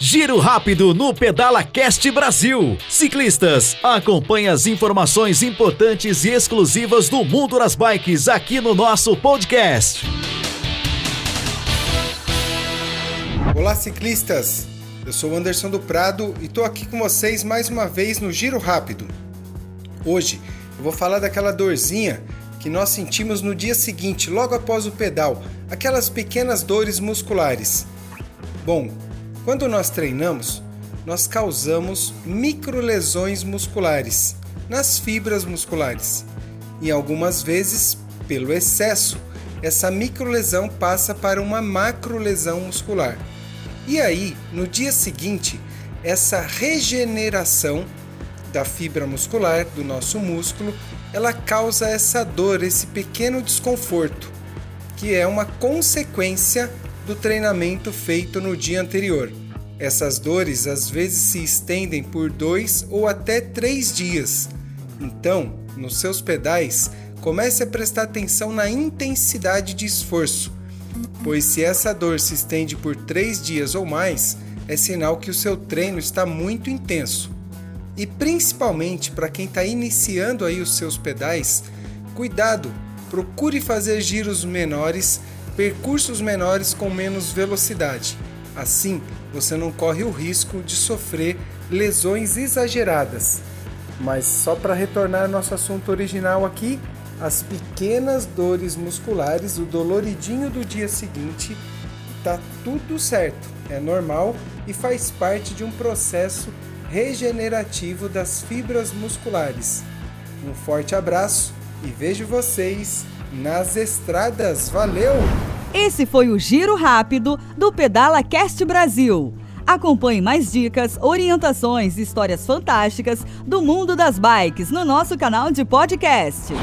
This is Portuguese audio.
Giro rápido no Pedala Cast Brasil. Ciclistas, acompanhe as informações importantes e exclusivas do mundo das bikes aqui no nosso podcast. Olá, ciclistas! Eu sou Anderson do Prado e estou aqui com vocês mais uma vez no Giro Rápido. Hoje eu vou falar daquela dorzinha que nós sentimos no dia seguinte, logo após o pedal, aquelas pequenas dores musculares. Bom, quando nós treinamos, nós causamos microlesões musculares nas fibras musculares. E algumas vezes, pelo excesso, essa microlesão passa para uma macrolesão muscular. E aí, no dia seguinte, essa regeneração da fibra muscular do nosso músculo, ela causa essa dor, esse pequeno desconforto, que é uma consequência do treinamento feito no dia anterior. Essas dores às vezes se estendem por dois ou até três dias. Então, nos seus pedais, comece a prestar atenção na intensidade de esforço, pois se essa dor se estende por três dias ou mais, é sinal que o seu treino está muito intenso. E principalmente para quem está iniciando aí os seus pedais, cuidado, procure fazer giros menores, percursos menores com menos velocidade. Assim, você não corre o risco de sofrer lesões exageradas. Mas só para retornar ao nosso assunto original aqui, as pequenas dores musculares, o doloridinho do dia seguinte, tá tudo certo, é normal e faz parte de um processo regenerativo das fibras musculares. Um forte abraço e vejo vocês nas estradas. Valeu! Esse foi o Giro Rápido do Pedala Cast Brasil. Acompanhe mais dicas, orientações e histórias fantásticas do mundo das bikes no nosso canal de podcast.